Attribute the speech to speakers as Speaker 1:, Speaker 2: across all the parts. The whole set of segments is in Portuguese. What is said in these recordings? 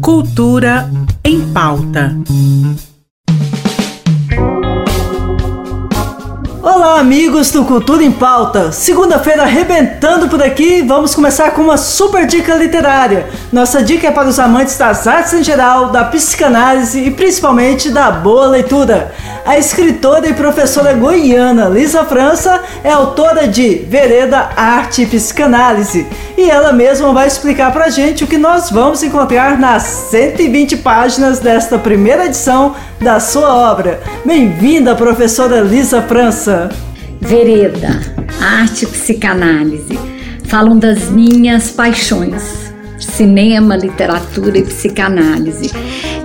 Speaker 1: Cultura em pauta.
Speaker 2: Olá, amigos do Cultura em Pauta. Segunda-feira arrebentando por aqui, vamos começar com uma super dica literária. Nossa dica é para os amantes das artes em geral, da psicanálise e principalmente da boa leitura. A escritora e professora goiana Lisa França é autora de Vereda Arte e Psicanálise e ela mesma vai explicar pra gente o que nós vamos encontrar nas 120 páginas desta primeira edição da sua obra. Bem-vinda, professora Lisa França.
Speaker 3: Vereda, Arte e Psicanálise falam das minhas paixões cinema, literatura e psicanálise.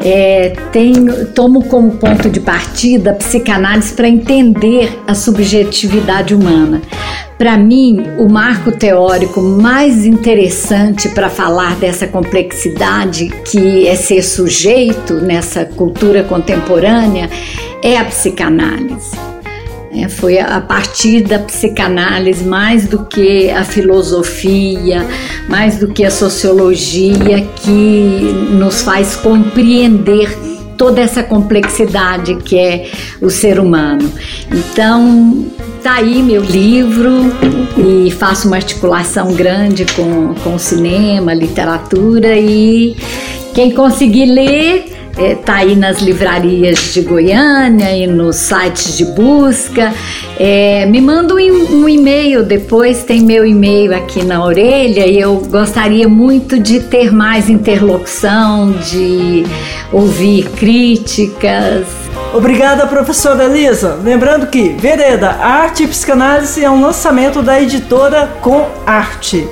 Speaker 3: É, tenho, tomo como ponto de partida a psicanálise para entender a subjetividade humana. Para mim, o marco teórico mais interessante para falar dessa complexidade que é ser sujeito nessa cultura contemporânea é a psicanálise. É, foi a partir da psicanálise, mais do que a filosofia, mais do que a sociologia, que nos faz compreender toda essa complexidade que é o ser humano. Então, tá aí meu livro e faço uma articulação grande com, com cinema, literatura e quem conseguir ler é, tá aí nas livrarias de Goiânia e nos sites de busca. É, me manda um, um e-mail depois, tem meu e-mail aqui na orelha e eu gostaria muito de ter mais interlocução, de ouvir críticas.
Speaker 2: Obrigada, professora Elisa. Lembrando que Vereda Arte e Psicanálise é um lançamento da editora Com Arte.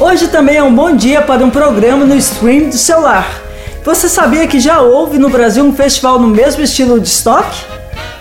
Speaker 2: Hoje também é um bom dia para um programa no stream do celular. Você sabia que já houve no Brasil um festival no mesmo estilo de estoque?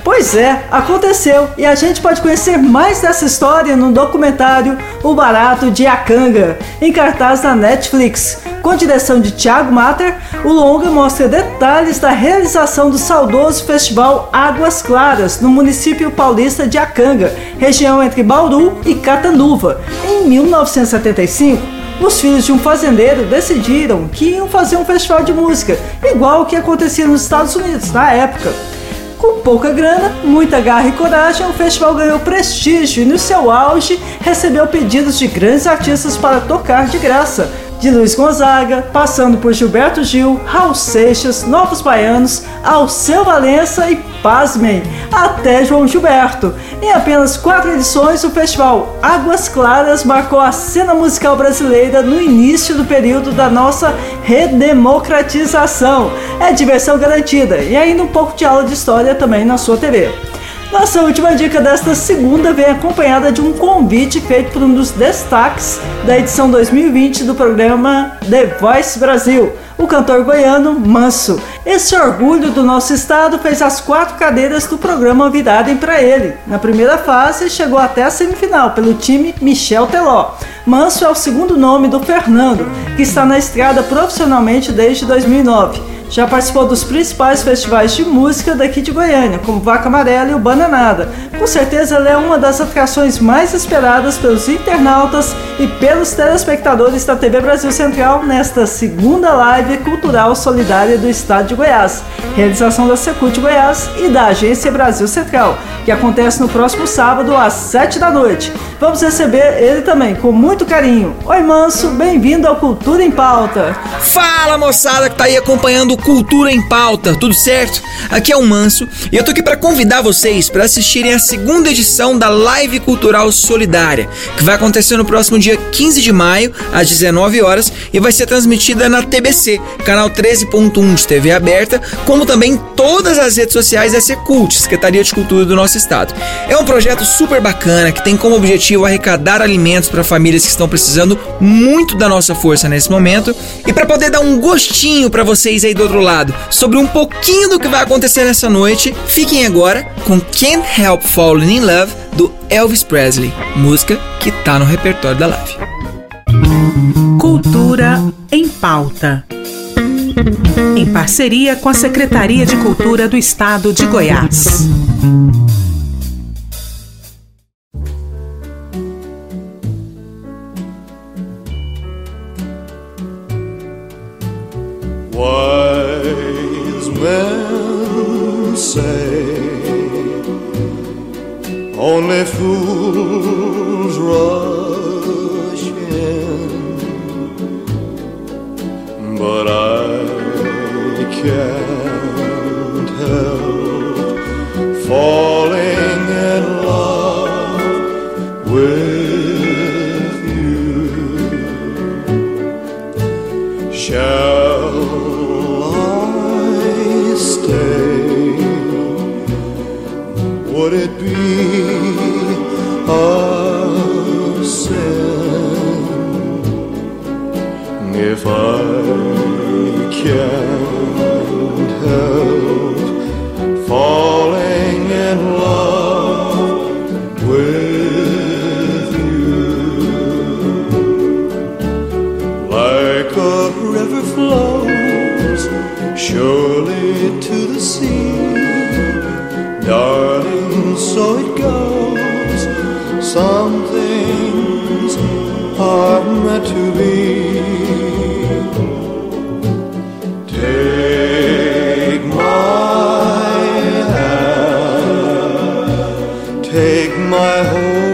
Speaker 2: Pois é, aconteceu e a gente pode conhecer mais dessa história no documentário O Barato de Acanga, em cartaz na Netflix. Com direção de Thiago Mater, o longa mostra detalhes da realização do saudoso festival Águas Claras, no município paulista de Acanga, região entre Bauru e Catanduva, em 1975 os filhos de um fazendeiro decidiram que iam fazer um festival de música, igual o que acontecia nos Estados Unidos na época. Com pouca grana, muita garra e coragem, o festival ganhou prestígio e no seu auge recebeu pedidos de grandes artistas para tocar de graça, de Luiz Gonzaga, passando por Gilberto Gil, Raul Seixas, Novos Baianos, Alceu Valença e, pasmem, até João Gilberto. Em apenas quatro edições, o festival Águas Claras marcou a cena musical brasileira no início do período da nossa redemocratização. É diversão garantida e ainda um pouco de aula de história também na sua TV. Nossa última dica desta segunda vem acompanhada de um convite feito por um dos destaques da edição 2020 do programa The Voice Brasil, o cantor goiano Manso. Esse orgulho do nosso estado fez as quatro cadeiras do programa virarem para ele. Na primeira fase, chegou até a semifinal pelo time Michel Teló. Manso é o segundo nome do Fernando, que está na estrada profissionalmente desde 2009 já participou dos principais festivais de música daqui de Goiânia, como Vaca Amarela e o Bananada. Com certeza ela é uma das atrações mais esperadas pelos internautas e pelos telespectadores da TV Brasil Central nesta segunda live cultural solidária do estado de Goiás, realização da Secult Goiás e da Agência Brasil Central, que acontece no próximo sábado às 7 da noite. Vamos receber ele também com muito carinho. Oi Manso, bem-vindo ao Cultura em Pauta.
Speaker 4: Fala moçada que tá aí acompanhando Cultura em Pauta, tudo certo? Aqui é o Manso e eu tô aqui para convidar vocês para assistirem a segunda edição da Live Cultural Solidária, que vai acontecer no próximo dia 15 de maio, às 19 horas, e vai ser transmitida na TBC, canal 13.1 de TV aberta, como também todas as redes sociais da Secult, Secretaria de Cultura do nosso estado. É um projeto super bacana que tem como objetivo arrecadar alimentos para famílias que estão precisando muito da nossa força nesse momento e para poder dar um gostinho para vocês aí do outro lado sobre um pouquinho do que vai acontecer nessa noite, fiquem agora com Can't Help Falling in Love do Elvis Presley, música que tá no repertório da live.
Speaker 1: Cultura em pauta. Em parceria com a Secretaria de Cultura do Estado de Goiás.
Speaker 5: Fools rush in, but I can't help falling in love with you. Shall I stay? Would it be a sin if I can't help falling in love with you? Like a river flows surely to the sea, Some things are meant to be. Take my hand, take my whole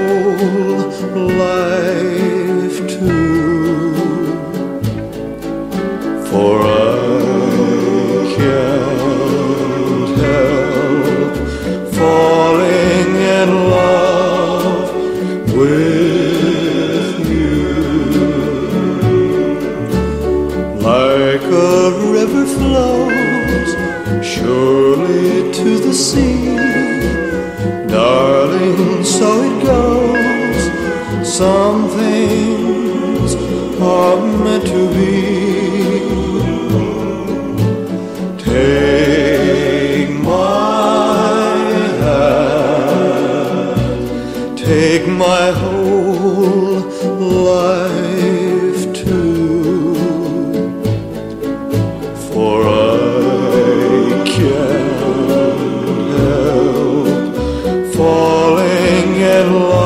Speaker 5: so it goes. Some things are meant to be. Take my hand, take my whole life at long.